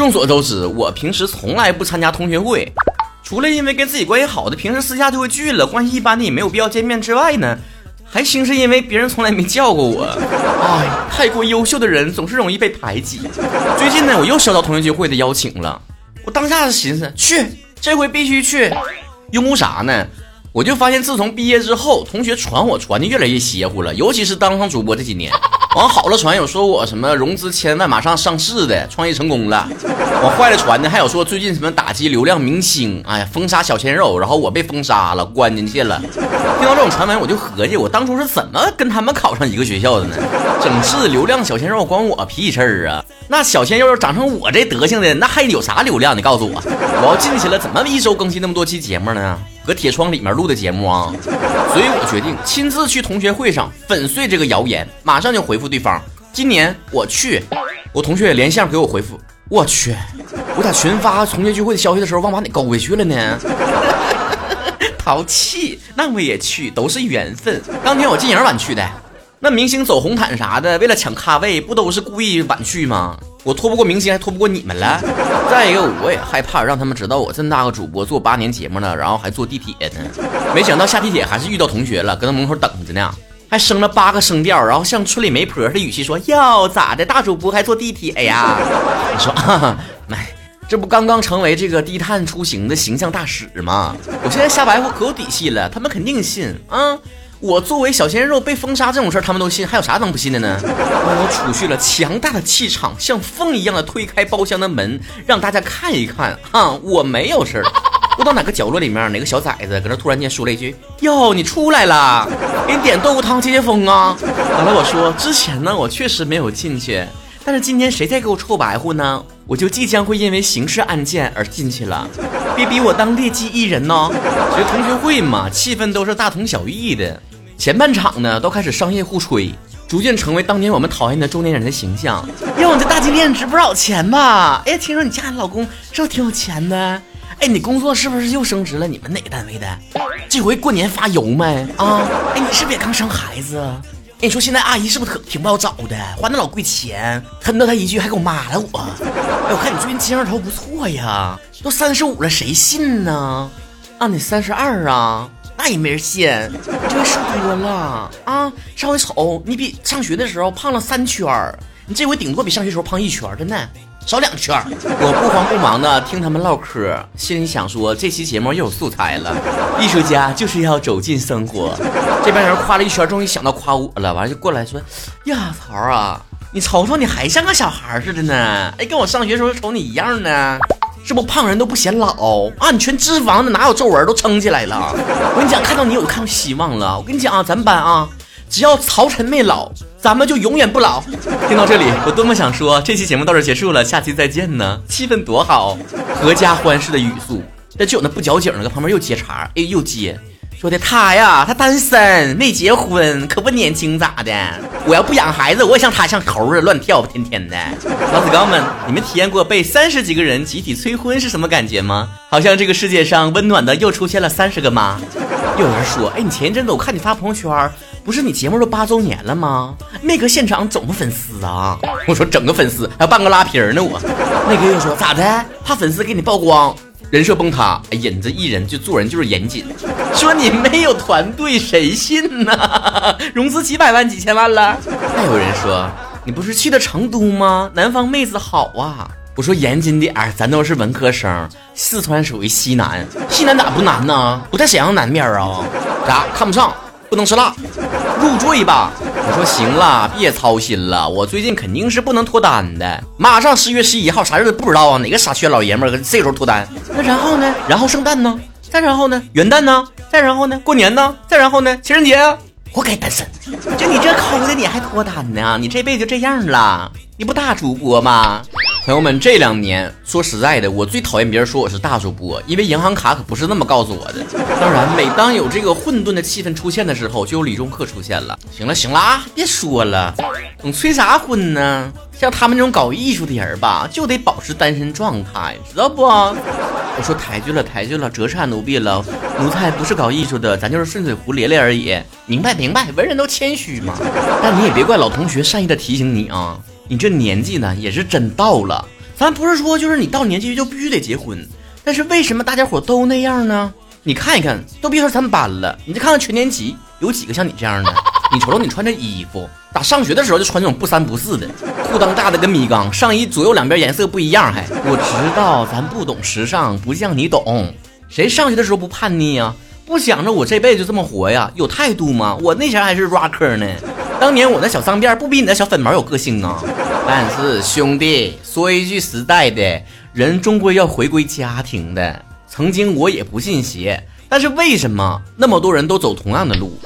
众所周知，我平时从来不参加同学会，除了因为跟自己关系好的平时私下就会聚了，关系一般的也没有必要见面之外呢，还兴是因为别人从来没叫过我。哎，太过优秀的人总是容易被排挤。最近呢，我又收到同学聚会的邀请了，我当下寻思去，这回必须去。因为啥呢？我就发现自从毕业之后，同学传我传的越来越邪乎了，尤其是当上主播这几年。往好了传有说我什么融资千万马上上市的创业成功了，往坏了传的还有说最近什么打击流量明星，哎呀封杀小鲜肉，然后我被封杀了关进去了。听到这种传闻我就合计，我当初是怎么跟他们考上一个学校的呢？整治流量小鲜肉关我屁事儿啊！那小鲜肉长成我这德行的，那还有啥流量？你告诉我，我要进去了，怎么一周更新那么多期节目呢？搁铁窗里面录的节目啊，所以我决定亲自去同学会上粉碎这个谣言，马上就回复对方。今年我去，我同学也连线给我回复。我去，我咋群发同学聚会的消息的时候，忘把你勾回去了呢。淘气，那我也去，都是缘分。当天我进营晚去的，那明星走红毯啥的，为了抢咖位，不都是故意晚去吗？我拖不过明星，还拖不过你们了。再一个，我也害怕让他们知道我这么大个主播做八年节目了，然后还坐地铁呢。没想到下地铁还是遇到同学了，搁那门口等着呢，还升了八个声调，然后像村里媒婆的语气说：“哟，咋的，大主播还坐地铁呀？”你说：“ 哎，这不刚刚成为这个低碳出行的形象大使吗？我现在瞎白活可有底气了，他们肯定信啊。”我作为小鲜肉被封杀这种事儿，他们都信，还有啥能不信的呢？我储蓄了强大的气场，像风一样的推开包厢的门，让大家看一看哈，我没有事儿。我到哪个角落里面，哪个小崽子搁那突然间说了一句：“哟，你出来了，给你点豆腐汤解解风啊。”完了，我说之前呢，我确实没有进去，但是今天谁再给我臭白乎呢，我就即将会因为刑事案件而进去了。别逼我当劣迹艺人呢。其实同学会嘛，气氛都是大同小异的。前半场呢，都开始商业互吹，逐渐成为当年我们讨厌的中年人的形象。哟，你这大金链值不少钱吧？哎，听说你家的老公是不是挺有钱的？哎，你工作是不是又升职了？你们哪个单位的？这回过年发油没？啊？哎，你是不是也刚生孩子？哎，你说现在阿姨是不是可挺不好找的？花那老贵钱，恨到他一句还给我骂了我。哎，我看你最近精神头不错呀，都三十五了，谁信呢？啊，你三十二啊？那也没人信，这回瘦多了啊！上回瞅你比上学的时候胖了三圈儿，你这回顶多比上学时候胖一圈儿，真的少两圈儿。我不慌不忙的听他们唠嗑，心里想说这期节目又有素材了。艺术家就是要走进生活。这边人夸了一圈，终于想到夸我了，完了就过来说：“呀，曹啊，你瞅瞅你还像个小孩似的呢，哎，跟我上学时候瞅你一样呢。”是不胖人都不显老啊？你全脂肪的，哪有皱纹都撑起来了。我跟你讲，看到你我就看到希望了。我跟你讲啊，咱们班啊，只要曹晨没老，咱们就永远不老。听到这里，我多么想说，这期节目到这结束了，下期再见呢。气氛多好，合家欢式的语速。但就有那不矫情的，搁旁边又接茬，哎，又接。说的他呀，他单身没结婚，可不年轻咋的？我要不养孩子，我也像他像猴似的乱跳，天天的。老子刚们，你们体验过被三十几个人集体催婚是什么感觉吗？好像这个世界上温暖的又出现了三十个妈。有人说，哎，你前一阵子我看你发朋友圈，不是你节目都八周年了吗？没搁现场整个粉丝啊？我说整个粉丝，还有半个拉皮儿呢。我那个又说咋的？怕粉丝给你曝光？人设崩塌，哎呀，你这艺人就做人就是严谨。说你没有团队，谁信呢？融资几百万、几千万了。还有人说你不是去的成都吗？南方妹子好啊。我说严谨点儿，咱都是文科生，四川属于西南，西南咋不难呢？不在沈阳南面啊？咋看不上？不能吃辣？入赘吧。我说行了，别操心了，我最近肯定是不能脱单的。马上十月十一号，啥日子不知道啊？哪个傻缺老爷们儿这时候脱单？那然后呢？然后圣诞呢？再然后呢？元旦呢？再然后呢？过年呢？再然后呢？情人节啊？活该单身！就你这抠的，你还脱单呢？你这辈子就这样了？你不大主播吗？朋友们，这两年说实在的，我最讨厌别人说我是大主播，因为银行卡可不是那么告诉我的。当然，每当有这个混沌的气氛出现的时候，就有李钟克出现了。行了行了啊，别说了，总催啥婚呢？像他们这种搞艺术的人吧，就得保持单身状态，知道不？我说抬举了抬举了，折差奴婢了，奴才不是搞艺术的，咱就是顺水胡咧咧而已。明白明白，文人都谦虚嘛。但你也别怪老同学善意的提醒你啊。你这年纪呢，也是真到了，咱不是说就是你到年纪就必须得结婚，但是为什么大家伙都那样呢？你看一看，都别说咱们班了，你再看看全年级有几个像你这样的？你瞅瞅你穿这衣服，打上学的时候就穿这种不三不四的，裤裆大的跟米缸，上衣左右两边颜色不一样，还我知道咱不懂时尚，不像你懂，谁上学的时候不叛逆呀？不想着我这辈子就这么活呀？有态度吗？我那前还是 rocker 呢，当年我那小脏辫不比你那小粉毛有个性啊？但是兄弟，说一句实在的，人终归要回归家庭的。曾经我也不信邪，但是为什么那么多人都走同样的路？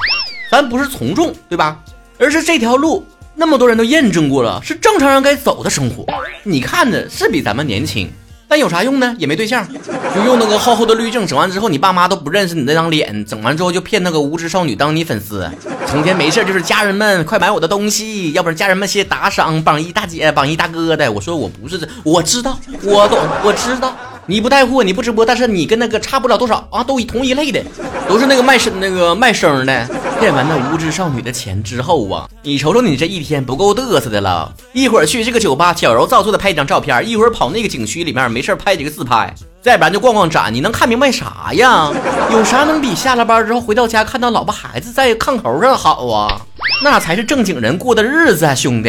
咱不是从众，对吧？而是这条路那么多人都验证过了，是正常人该走的生活。你看着是比咱们年轻，但有啥用呢？也没对象，就用那个厚厚的滤镜，整完之后你爸妈都不认识你那张脸，整完之后就骗那个无知少女当你粉丝，成天没事就是家人们快买我的东西，要不然家人们谢谢打赏，榜一大姐、榜一大哥的。我说我不是这，我知道，我懂，我知道。你不带货，你不直播，但是你跟那个差不了多少啊，都同一类的，都是那个卖声那个卖声的，骗完那无知少女的钱之后啊，你瞅瞅你这一天不够嘚瑟的了，一会儿去这个酒吧矫揉造作的拍一张照片，一会儿跑那个景区里面没事拍几个自拍，再不然就逛逛展，你能看明白啥呀？有啥能比下了班之后回到家看到老婆孩子在炕头上好啊？那才是正经人过的日子啊，兄弟。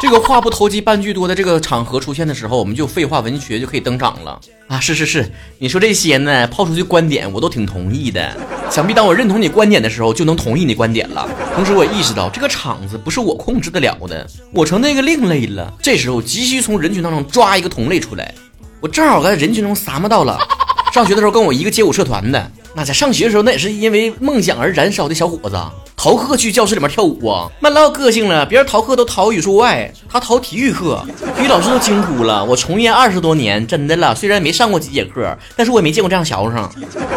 这个话不投机半句多的这个场合出现的时候，我们就废话文学就可以登场了啊！是是是，你说这些呢，抛出去观点我都挺同意的。想必当我认同你观点的时候，就能同意你观点了。同时我意识到这个场子不是我控制得了的，我成那个另类了。这时候急需从人群当中抓一个同类出来，我正好在人群中撒么到了。上学的时候跟我一个街舞社团的，那在上学的时候那也是因为梦想而燃烧的小伙子。逃课去教室里面跳舞啊，那老个性了。别人逃课都逃语数外，他逃体育课，体育老师都惊呼了。我从业二十多年，真的了，虽然没上过几节课，但是我也没见过这样学生。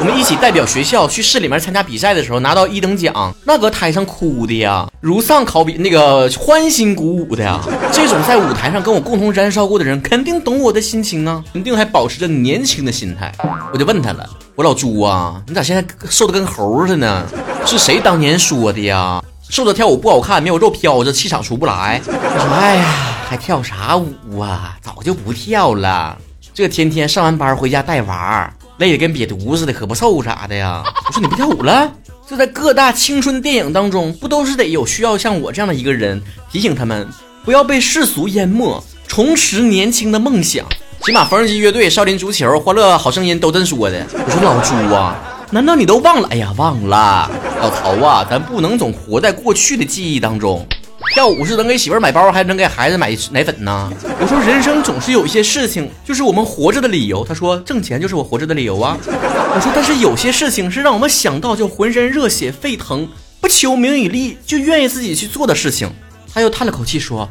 我们一起代表学校去市里面参加比赛的时候，拿到一等奖，那搁台上哭的呀，如丧考比，那个欢欣鼓舞的呀。这种在舞台上跟我共同燃烧过的人，肯定懂我的心情啊，肯定还保持着年轻的心态。我就问他了。我老朱啊，你咋现在瘦的跟猴似的呢？是谁当年说的呀？瘦的跳舞不好看，没有肉飘着，气场出不来。我说，哎呀，还跳啥舞啊？早就不跳了。这天天上完班回家带娃，累得跟瘪犊似的，可不瘦啥的呀。我说你不跳舞了？这在各大青春电影当中，不都是得有需要像我这样的一个人提醒他们，不要被世俗淹没，重拾年轻的梦想。起码缝纫机乐队、少林足球、欢乐好声音都这说的。我说老朱啊，难道你都忘了？哎呀，忘了。老曹啊，咱不能总活在过去的记忆当中。跳舞是能给媳妇买包，还能给孩子买奶粉呢。我说人生总是有一些事情，就是我们活着的理由。他说挣钱就是我活着的理由啊。我说但是有些事情是让我们想到就浑身热血沸腾，不求名与利就愿意自己去做的事情。他又叹了口气说。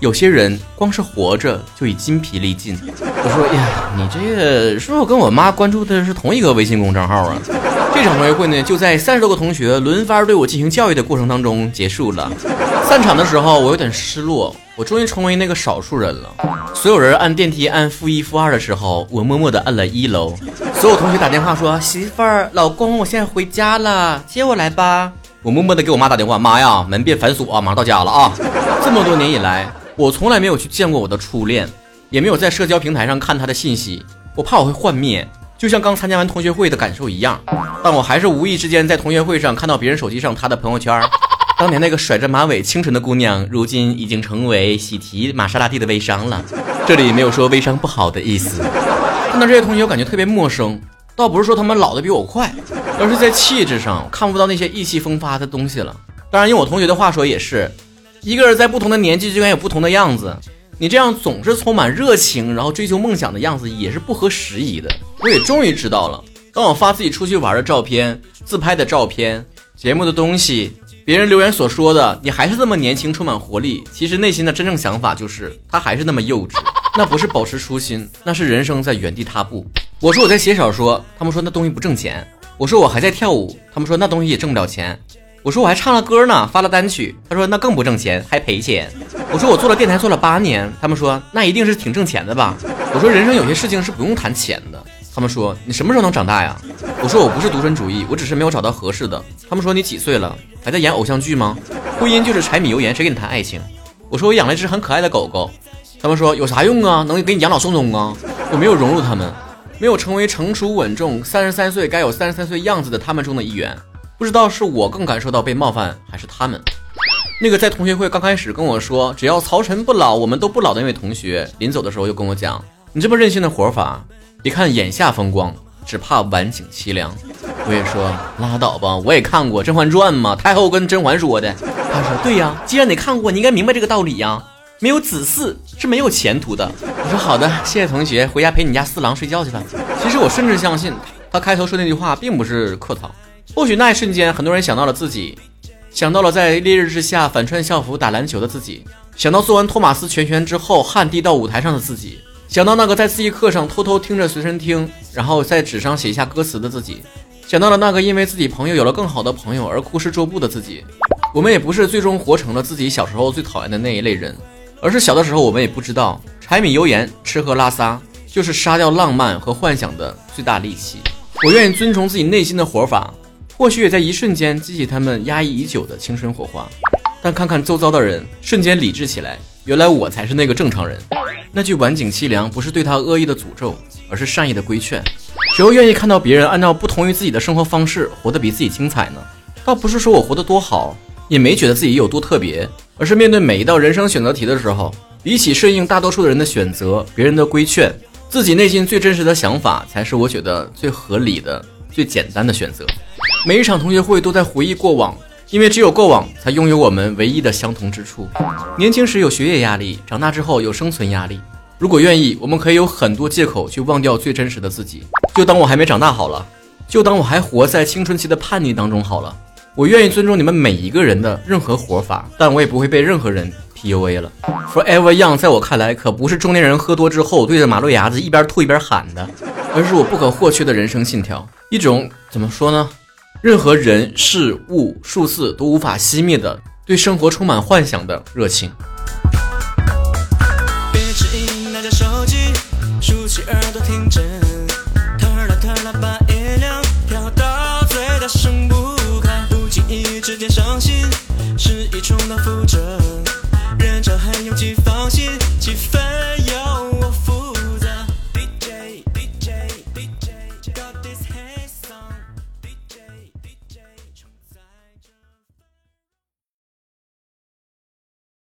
有些人光是活着就已筋疲力尽。我说呀，你这个是不是跟我妈关注的是同一个微信公众号啊？这场同学会呢，就在三十多个同学轮番对我进行教育的过程当中结束了。散场的时候，我有点失落，我终于成为那个少数人了。所有人按电梯按负一负二的时候，我默默地按了一楼。所有同学打电话说：“媳妇儿、老公，我现在回家了，接我来吧。”我默默地给我妈打电话：“妈呀，门别反锁啊，马上到家了啊！”这么多年以来。我从来没有去见过我的初恋，也没有在社交平台上看他的信息，我怕我会幻灭，就像刚参加完同学会的感受一样。但我还是无意之间在同学会上看到别人手机上他的朋友圈，当年那个甩着马尾清纯的姑娘，如今已经成为喜提玛莎拉蒂的微商了。这里没有说微商不好的意思。看到这些同学，我感觉特别陌生，倒不是说他们老的比我快，而是在气质上看不到那些意气风发的东西了。当然，用我同学的话说，也是。一个人在不同的年纪就应该有不同的样子，你这样总是充满热情，然后追求梦想的样子也是不合时宜的。我也终于知道了，当我发自己出去玩的照片、自拍的照片、节目的东西，别人留言所说的你还是这么年轻、充满活力，其实内心的真正想法就是他还是那么幼稚。那不是保持初心，那是人生在原地踏步。我说我在写小说，他们说那东西不挣钱；我说我还在跳舞，他们说那东西也挣不了钱。我说我还唱了歌呢，发了单曲。他说那更不挣钱，还赔钱。我说我做了电台做了八年，他们说那一定是挺挣钱的吧。我说人生有些事情是不用谈钱的。他们说你什么时候能长大呀？我说我不是独身主义，我只是没有找到合适的。他们说你几岁了？还在演偶像剧吗？婚姻就是柴米油盐，谁跟你谈爱情？我说我养了一只很可爱的狗狗。他们说有啥用啊？能给你养老送终啊？我没有融入他们，没有成为成熟稳重、三十三岁该有三十三岁样子的他们中的一员。不知道是我更感受到被冒犯，还是他们？那个在同学会刚开始跟我说只要曹晨不老，我们都不老的那位同学，临走的时候又跟我讲：“你这么任性的活法，别看眼下风光。”只怕晚景凄凉。我也说拉倒吧，我也看过《甄嬛传》嘛，太后跟甄嬛说的。他说对呀，既然你看过，你应该明白这个道理呀。没有子嗣是没有前途的。我说好的，谢谢同学，回家陪你家四郎睡觉去吧。其实我甚至相信他开头说那句话并不是客套。或许那一瞬间，很多人想到了自己，想到了在烈日之下反穿校服打篮球的自己，想到做完托马斯全旋之后汗滴到舞台上的自己。想到那个在自习课上偷偷听着随身听，然后在纸上写下歌词的自己，想到了那个因为自己朋友有了更好的朋友而哭湿桌布的自己。我们也不是最终活成了自己小时候最讨厌的那一类人，而是小的时候我们也不知道柴米油盐吃喝拉撒就是杀掉浪漫和幻想的最大利器。我愿意遵从自己内心的活法，或许也在一瞬间激起他们压抑已久的青春火花。但看看周遭的人，瞬间理智起来，原来我才是那个正常人。那句晚景凄凉，不是对他恶意的诅咒，而是善意的规劝。谁又愿意看到别人按照不同于自己的生活方式活得比自己精彩呢？倒不是说我活得多好，也没觉得自己有多特别，而是面对每一道人生选择题的时候，比起顺应大多数的人的选择、别人的规劝，自己内心最真实的想法，才是我觉得最合理的、最简单的选择。每一场同学会都在回忆过往。因为只有过往，才拥有我们唯一的相同之处。年轻时有学业压力，长大之后有生存压力。如果愿意，我们可以有很多借口去忘掉最真实的自己。就当我还没长大好了，就当我还活在青春期的叛逆当中好了。我愿意尊重你们每一个人的任何活法，但我也不会被任何人 PUA 了。Forever Young 在我看来，可不是中年人喝多之后对着马路牙子一边吐一边喊的，而是我不可或缺的人生信条。一种怎么说呢？任何人事物数字都无法熄灭的对生活充满幻想的热情。别只因，拿着手机，竖起耳朵听真。